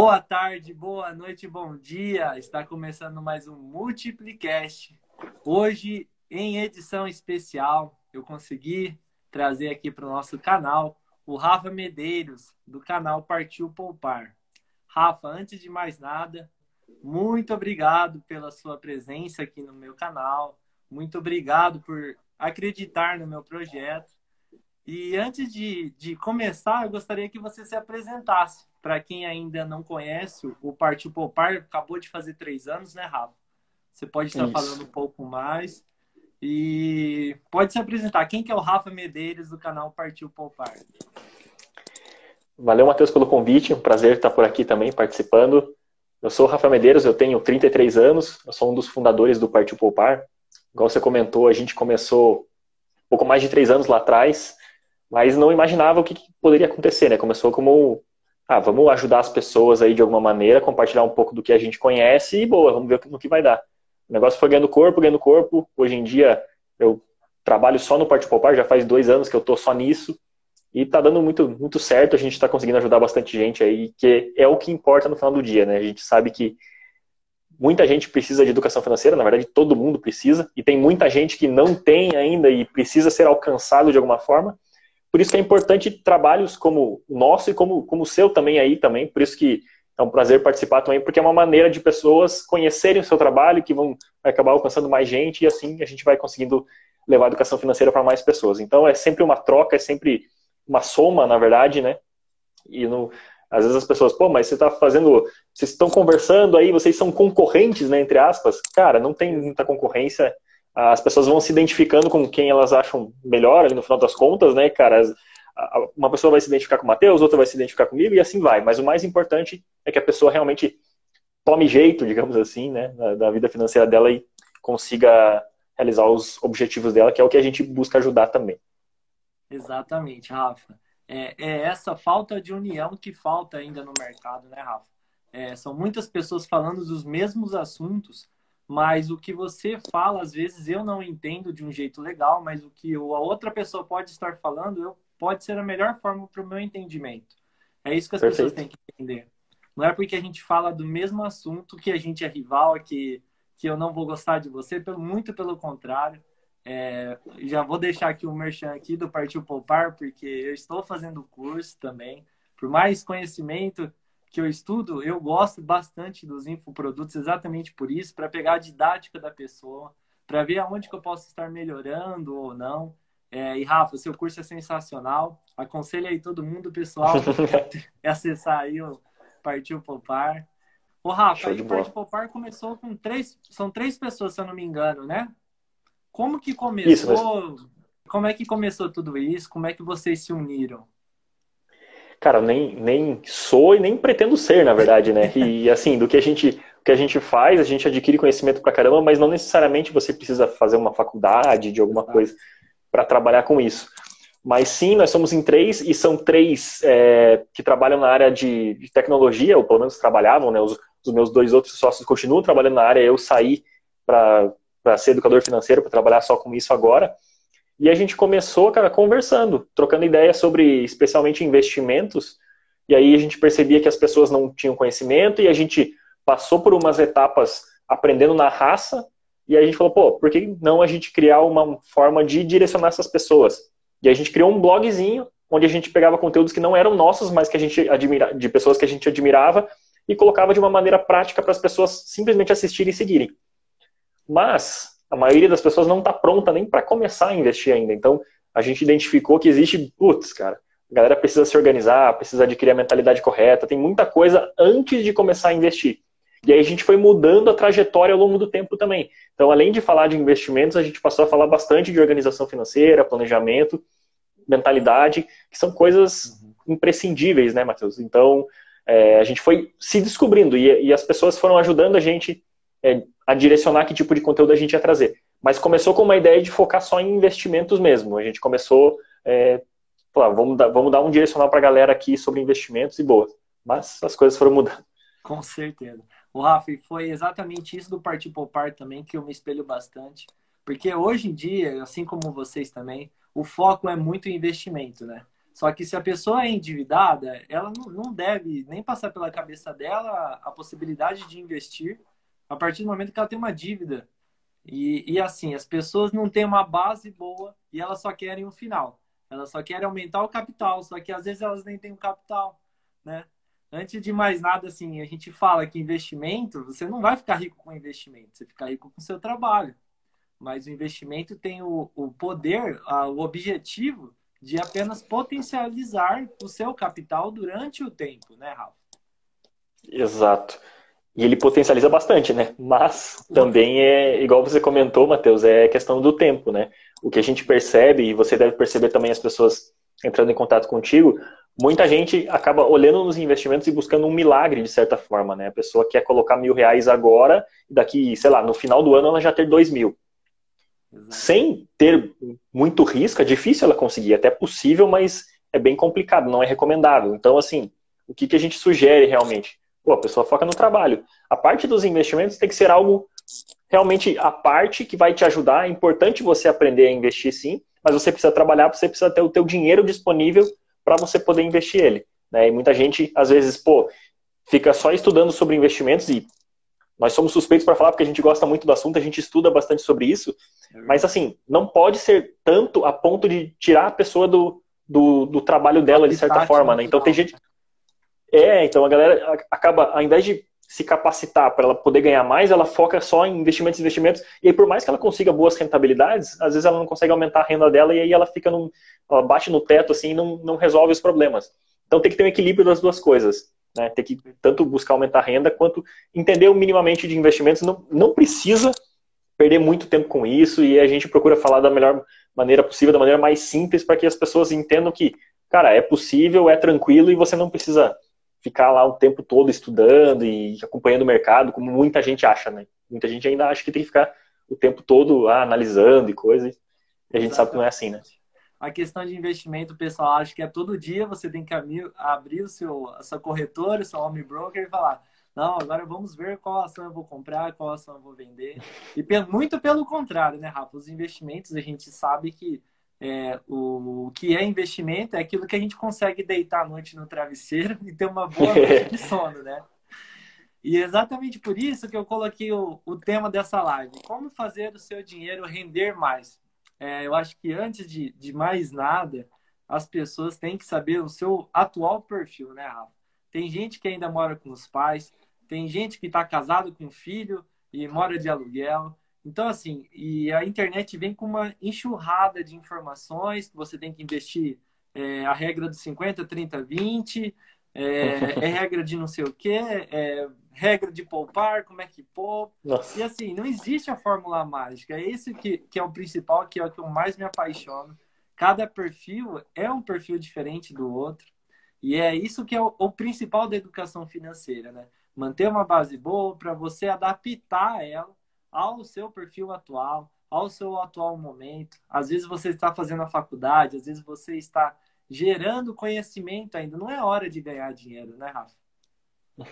Boa tarde, boa noite, bom dia. Está começando mais um Multiplicast. Hoje, em edição especial, eu consegui trazer aqui para o nosso canal o Rafa Medeiros, do canal Partiu Poupar. Rafa, antes de mais nada, muito obrigado pela sua presença aqui no meu canal. Muito obrigado por acreditar no meu projeto. E antes de, de começar, eu gostaria que você se apresentasse. Para quem ainda não conhece, o Partiu Poupar acabou de fazer três anos, né, Rafa? Você pode estar Isso. falando um pouco mais. E pode se apresentar. Quem que é o Rafa Medeiros do canal Partiu Poupar? Valeu, Matheus, pelo convite. Um prazer estar por aqui também participando. Eu sou o Rafa Medeiros, eu tenho 33 anos, eu sou um dos fundadores do Partiu Poupar. Igual você comentou, a gente começou um pouco mais de três anos lá atrás mas não imaginava o que, que poderia acontecer, né? Começou como, ah, vamos ajudar as pessoas aí de alguma maneira, compartilhar um pouco do que a gente conhece e boa, vamos ver no que vai dar. O negócio foi ganhando corpo, ganhando corpo. Hoje em dia eu trabalho só no Parte Poupar, já faz dois anos que eu tô só nisso e tá dando muito, muito certo. A gente está conseguindo ajudar bastante gente aí, que é o que importa no final do dia, né? A gente sabe que muita gente precisa de educação financeira, na verdade todo mundo precisa, e tem muita gente que não tem ainda e precisa ser alcançado de alguma forma. Por isso que é importante trabalhos como o nosso e como, como o seu também aí também. Por isso que é um prazer participar também, porque é uma maneira de pessoas conhecerem o seu trabalho, que vão acabar alcançando mais gente, e assim a gente vai conseguindo levar a educação financeira para mais pessoas. Então é sempre uma troca, é sempre uma soma, na verdade, né? E no, às vezes as pessoas, pô, mas você está fazendo, vocês estão conversando aí, vocês são concorrentes, né, entre aspas. Cara, não tem muita concorrência as pessoas vão se identificando com quem elas acham melhor ali no final das contas, né, cara? Uma pessoa vai se identificar com o Matheus, outra vai se identificar comigo e assim vai. Mas o mais importante é que a pessoa realmente tome jeito, digamos assim, né, da vida financeira dela e consiga realizar os objetivos dela, que é o que a gente busca ajudar também. Exatamente, Rafa. É, é essa falta de união que falta ainda no mercado, né, Rafa? É, são muitas pessoas falando dos mesmos assuntos, mas o que você fala, às vezes eu não entendo de um jeito legal, mas o que a outra pessoa pode estar falando eu, pode ser a melhor forma para o meu entendimento. É isso que as Perfeito. pessoas têm que entender. Não é porque a gente fala do mesmo assunto que a gente é rival, que, que eu não vou gostar de você, pelo, muito pelo contrário. É, já vou deixar aqui o merchan aqui do Partiu Poupar, porque eu estou fazendo curso também. Por mais conhecimento que eu estudo, eu gosto bastante dos infoprodutos exatamente por isso, para pegar a didática da pessoa, para ver aonde que eu posso estar melhorando ou não. É, e Rafa, seu curso é sensacional. Aconselho aí todo mundo, pessoal, acessar aí o Partiu Poupar. O Rafa, o Partiu Poupar começou com três, são três pessoas, se eu não me engano, né? Como que começou? Isso, mas... Como é que começou tudo isso? Como é que vocês se uniram? Cara, nem, nem sou e nem pretendo ser, na verdade, né? E assim, do que a gente que a gente faz, a gente adquire conhecimento pra caramba, mas não necessariamente você precisa fazer uma faculdade de alguma coisa para trabalhar com isso. Mas sim, nós somos em três e são três é, que trabalham na área de, de, tecnologia, ou pelo menos trabalhavam, né? Os, os, meus dois outros sócios continuam trabalhando na área, eu saí para ser educador financeiro, para trabalhar só com isso agora. E a gente começou, cara, conversando, trocando ideias sobre, especialmente, investimentos. E aí a gente percebia que as pessoas não tinham conhecimento e a gente passou por umas etapas aprendendo na raça. E a gente falou, pô, por que não a gente criar uma forma de direcionar essas pessoas? E a gente criou um blogzinho onde a gente pegava conteúdos que não eram nossos, mas que a gente admira, de pessoas que a gente admirava e colocava de uma maneira prática para as pessoas simplesmente assistirem e seguirem. Mas a maioria das pessoas não está pronta nem para começar a investir ainda. Então, a gente identificou que existe, putz, cara, a galera precisa se organizar, precisa adquirir a mentalidade correta, tem muita coisa antes de começar a investir. E aí a gente foi mudando a trajetória ao longo do tempo também. Então, além de falar de investimentos, a gente passou a falar bastante de organização financeira, planejamento, mentalidade, que são coisas uhum. imprescindíveis, né, Matheus? Então, é, a gente foi se descobrindo e, e, as pessoas foram ajudando a gente é, a direcionar que tipo de conteúdo a gente ia trazer. Mas começou com uma ideia de focar só em investimentos mesmo. A gente começou, é, falar, vamos, dar, vamos dar um direcional para a galera aqui sobre investimentos e boa. Mas as coisas foram mudando. Com certeza. O Rafa, foi exatamente isso do Partir Poupar também que eu me espelho bastante. Porque hoje em dia, assim como vocês também, o foco é muito investimento, né? Só que se a pessoa é endividada, ela não deve nem passar pela cabeça dela a possibilidade de investir a partir do momento que ela tem uma dívida. E, e assim, as pessoas não têm uma base boa e elas só querem o final. Elas só querem aumentar o capital, só que às vezes elas nem têm o capital, né? Antes de mais nada, assim, a gente fala que investimento, você não vai ficar rico com investimento, você fica rico com seu trabalho. Mas o investimento tem o, o poder, a, o objetivo de apenas potencializar o seu capital durante o tempo, né, Rafa? Exato. E ele potencializa bastante, né? Mas também é, igual você comentou, Matheus, é questão do tempo, né? O que a gente percebe, e você deve perceber também as pessoas entrando em contato contigo, muita gente acaba olhando nos investimentos e buscando um milagre, de certa forma, né? A pessoa quer colocar mil reais agora, e daqui, sei lá, no final do ano ela já ter dois mil. Exato. Sem ter muito risco, é difícil ela conseguir, até possível, mas é bem complicado, não é recomendável. Então, assim, o que, que a gente sugere realmente? Pô, a pessoa foca no trabalho. A parte dos investimentos tem que ser algo realmente a parte que vai te ajudar. É importante você aprender a investir sim, mas você precisa trabalhar, você precisa ter o teu dinheiro disponível para você poder investir ele. Né? E muita gente, às vezes, pô, fica só estudando sobre investimentos e nós somos suspeitos para falar porque a gente gosta muito do assunto, a gente estuda bastante sobre isso, mas assim, não pode ser tanto a ponto de tirar a pessoa do, do, do trabalho dela, de certa forma, né? Então tem gente, é, então a galera acaba, ao invés de se capacitar para ela poder ganhar mais, ela foca só em investimentos, investimentos, e aí por mais que ela consiga boas rentabilidades, às vezes ela não consegue aumentar a renda dela e aí ela fica num, ela bate no teto assim e não, não resolve os problemas. Então tem que ter um equilíbrio das duas coisas. Né? Tem que tanto buscar aumentar a renda quanto entender minimamente de investimentos. Não, não precisa perder muito tempo com isso e a gente procura falar da melhor maneira possível, da maneira mais simples, para que as pessoas entendam que, cara, é possível, é tranquilo e você não precisa ficar lá o tempo todo estudando e acompanhando o mercado, como muita gente acha, né? Muita gente ainda acha que tem que ficar o tempo todo ah, analisando e coisas. E a gente sabe que não é assim, né? A questão de investimento, pessoal acha que é todo dia você tem que abrir o seu, a sua corretora, seu home broker e falar: não, agora vamos ver qual ação eu vou comprar, qual ação eu vou vender. E muito pelo contrário, né, Rafa? Os investimentos, a gente sabe que é, o, o, que é investimento é aquilo que a gente consegue deitar à noite no travesseiro e ter uma boa noite de sono, né? E é exatamente por isso que eu coloquei o, o tema dessa live. Como fazer o seu dinheiro render mais? É, eu acho que antes de, de mais nada, as pessoas têm que saber o seu atual perfil, né, Rafa? Tem gente que ainda mora com os pais, tem gente que está casado com um filho e mora de aluguel, então, assim, e a internet vem com uma enxurrada de informações que você tem que investir é, a regra dos 50, 30, 20, é, é regra de não sei o quê, é regra de poupar, como é que poupa. Nossa. E assim, não existe a fórmula mágica. É esse que, que é o principal, que é o que eu mais me apaixono. Cada perfil é um perfil diferente do outro. E é isso que é o, o principal da educação financeira, né? Manter uma base boa para você adaptar ela ao seu perfil atual, ao seu atual momento. Às vezes você está fazendo a faculdade, às vezes você está gerando conhecimento ainda. Não é hora de ganhar dinheiro, né, Rafa?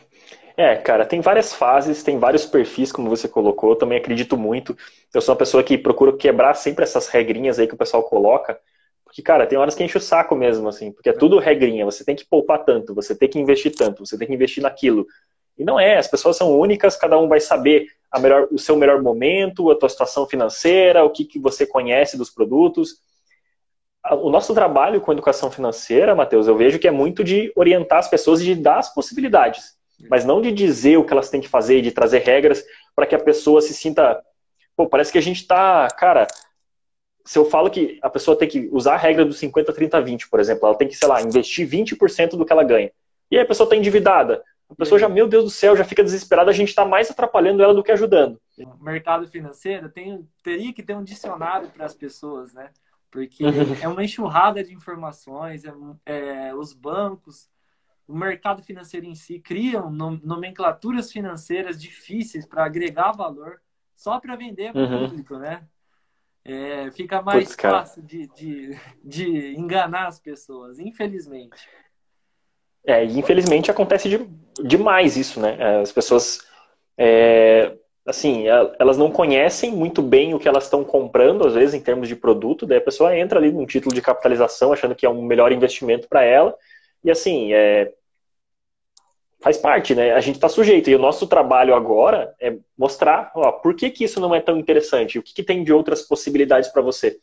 É, cara, tem várias fases, tem vários perfis, como você colocou. Eu também acredito muito. Eu sou uma pessoa que procura quebrar sempre essas regrinhas aí que o pessoal coloca. Porque, cara, tem horas que enche o saco mesmo, assim, porque é tudo regrinha. Você tem que poupar tanto, você tem que investir tanto, você tem que investir naquilo. E não é, as pessoas são únicas, cada um vai saber melhor, o seu melhor momento, a tua situação financeira, o que, que você conhece dos produtos. O nosso trabalho com educação financeira, Matheus, eu vejo que é muito de orientar as pessoas e de dar as possibilidades, mas não de dizer o que elas têm que fazer, de trazer regras para que a pessoa se sinta. Pô, parece que a gente está. Cara, se eu falo que a pessoa tem que usar a regra do 50, 30, 20, por exemplo, ela tem que, sei lá, investir 20% do que ela ganha. E aí a pessoa está endividada. A pessoa já, meu Deus do céu, já fica desesperada, a gente está mais atrapalhando ela do que ajudando. O mercado financeiro tem, teria que ter um dicionário para as pessoas, né? Porque uhum. é uma enxurrada de informações, é, é, os bancos, o mercado financeiro em si criam nomenclaturas financeiras difíceis para agregar valor só para vender para o uhum. público, né? É, fica mais Puts, fácil de, de, de enganar as pessoas, infelizmente. É, infelizmente acontece de, demais isso, né? É, as pessoas é, assim, elas não conhecem muito bem o que elas estão comprando, às vezes, em termos de produto, daí a pessoa entra ali num título de capitalização achando que é um melhor investimento para ela, e assim, é, faz parte, né? A gente está sujeito. E o nosso trabalho agora é mostrar, ó, por que, que isso não é tão interessante? O que, que tem de outras possibilidades para você?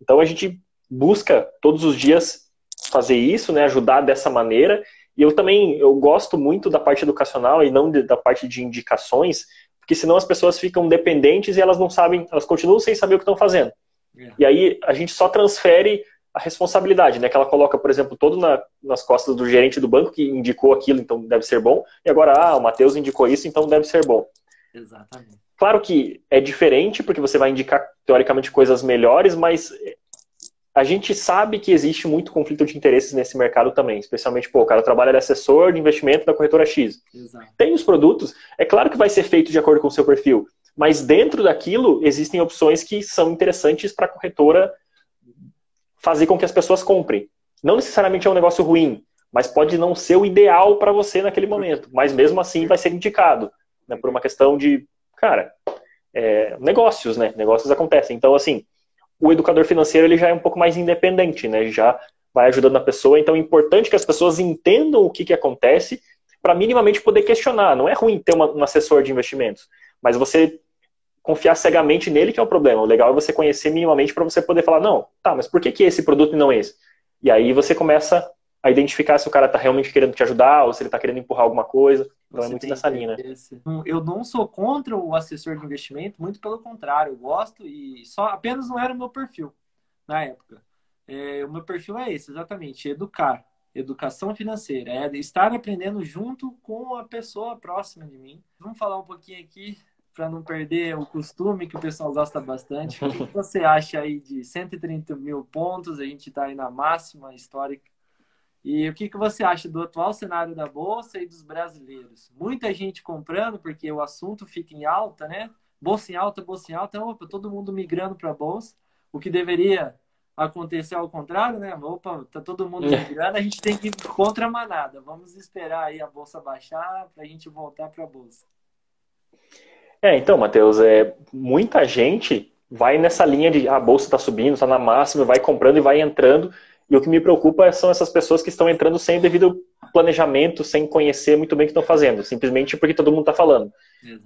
Então a gente busca todos os dias fazer isso, né? Ajudar dessa maneira. E eu também eu gosto muito da parte educacional e não de, da parte de indicações, porque senão as pessoas ficam dependentes e elas não sabem, elas continuam sem saber o que estão fazendo. É. E aí a gente só transfere a responsabilidade, né? Que ela coloca, por exemplo, todo na, nas costas do gerente do banco que indicou aquilo, então deve ser bom. E agora, ah, o Matheus indicou isso, então deve ser bom. Exatamente. Claro que é diferente, porque você vai indicar, teoricamente, coisas melhores, mas a gente sabe que existe muito conflito de interesses nesse mercado também. Especialmente, pô, o cara trabalha de assessor de investimento da corretora X. Exato. Tem os produtos, é claro que vai ser feito de acordo com o seu perfil, mas dentro daquilo existem opções que são interessantes para a corretora fazer com que as pessoas comprem. Não necessariamente é um negócio ruim, mas pode não ser o ideal para você naquele momento. Mas mesmo assim vai ser indicado, né, por uma questão de, cara, é, negócios, né? Negócios acontecem. Então, assim, o educador financeiro ele já é um pouco mais independente, né? Já vai ajudando a pessoa. Então, é importante que as pessoas entendam o que, que acontece para minimamente poder questionar. Não é ruim ter uma, um assessor de investimentos, mas você confiar cegamente nele que é o problema. O legal é você conhecer minimamente para você poder falar, não, tá, mas por que, que esse produto e não esse? E aí você começa a identificar se o cara está realmente querendo te ajudar ou se ele está querendo empurrar alguma coisa. Então é muito nessa linha, né? Eu não sou contra o assessor de investimento, muito pelo contrário, eu gosto e só apenas não era o meu perfil na época. É, o meu perfil é esse, exatamente, educar, educação financeira, é estar aprendendo junto com a pessoa próxima de mim. Vamos falar um pouquinho aqui para não perder o costume que o pessoal gosta bastante. O que você acha aí de 130 mil pontos? A gente está aí na máxima histórica. E o que, que você acha do atual cenário da Bolsa e dos brasileiros? Muita gente comprando, porque o assunto fica em alta, né? Bolsa em alta, bolsa em alta, opa, todo mundo migrando para a Bolsa. O que deveria acontecer ao contrário, né? Opa, tá todo mundo é. migrando, a gente tem que ir contra a manada. Vamos esperar aí a Bolsa baixar para a gente voltar para a Bolsa. É, então, Matheus, é, muita gente vai nessa linha de ah, a bolsa está subindo, está na máxima, vai comprando e vai entrando. E o que me preocupa são essas pessoas que estão entrando sem devido planejamento, sem conhecer muito bem o que estão fazendo, simplesmente porque todo mundo está falando.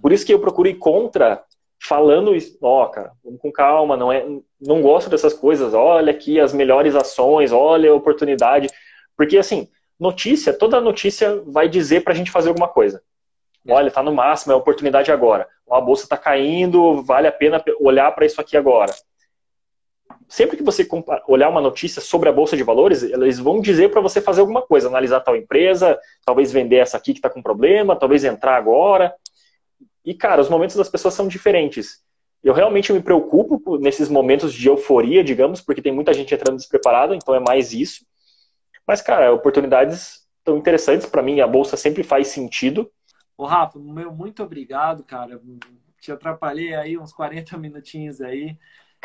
Por isso que eu procuro ir contra, falando, ó, oh, cara, vamos com calma, não é, não gosto dessas coisas. Olha aqui as melhores ações, olha a oportunidade, porque assim, notícia, toda notícia vai dizer para a gente fazer alguma coisa. Olha, está no máximo, é a oportunidade agora. A bolsa está caindo, vale a pena olhar para isso aqui agora. Sempre que você olhar uma notícia sobre a bolsa de valores, eles vão dizer para você fazer alguma coisa, analisar tal empresa, talvez vender essa aqui que está com problema, talvez entrar agora. E cara, os momentos das pessoas são diferentes. Eu realmente me preocupo nesses momentos de euforia, digamos, porque tem muita gente entrando despreparada, então é mais isso. Mas cara, oportunidades tão interessantes para mim, a bolsa sempre faz sentido Ô, Rafa, meu muito obrigado, cara. Te atrapalhei aí uns 40 minutinhos aí.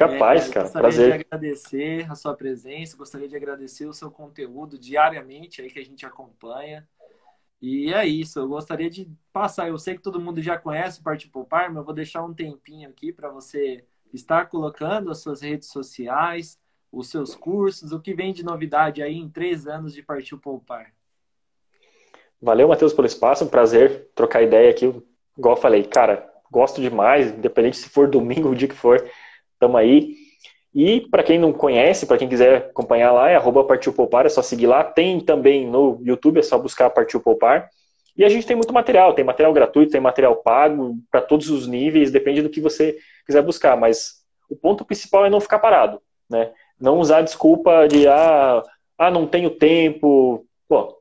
Capaz, é, cara. Gostaria Prazer. de agradecer a sua presença, gostaria de agradecer o seu conteúdo diariamente aí que a gente acompanha. E é isso, eu gostaria de passar. Eu sei que todo mundo já conhece o Partir Poupar, mas eu vou deixar um tempinho aqui para você estar colocando as suas redes sociais, os seus cursos, o que vem de novidade aí em três anos de Partir Poupar. Valeu, Matheus, pelo espaço. Um prazer trocar ideia aqui. Igual eu falei, cara, gosto demais, independente se for domingo, o dia que for, tamo aí. E para quem não conhece, para quem quiser acompanhar lá, é arroba Partiu Poupar, é só seguir lá. Tem também no YouTube, é só buscar Partiu Poupar. E a gente tem muito material, tem material gratuito, tem material pago, para todos os níveis, depende do que você quiser buscar. Mas o ponto principal é não ficar parado, né? Não usar desculpa de, ah, ah não tenho tempo. Pô,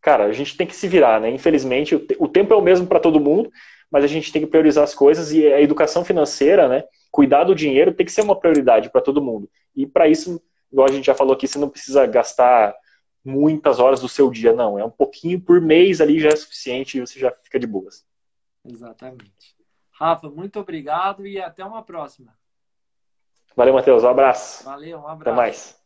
cara, a gente tem que se virar, né? Infelizmente, o, tempo é o mesmo para todo mundo, mas a gente tem que priorizar as coisas e a educação financeira, né? Cuidar do dinheiro tem que ser uma prioridade para todo mundo. E para isso, igual a gente já falou aqui, você não precisa gastar muitas horas do seu dia, não. É um pouquinho por mês ali já é suficiente e você já fica de boas. Exatamente. Rafa, muito obrigado e até uma próxima. Valeu, Matheus. Um abraço. Valeu, um abraço. Até mais.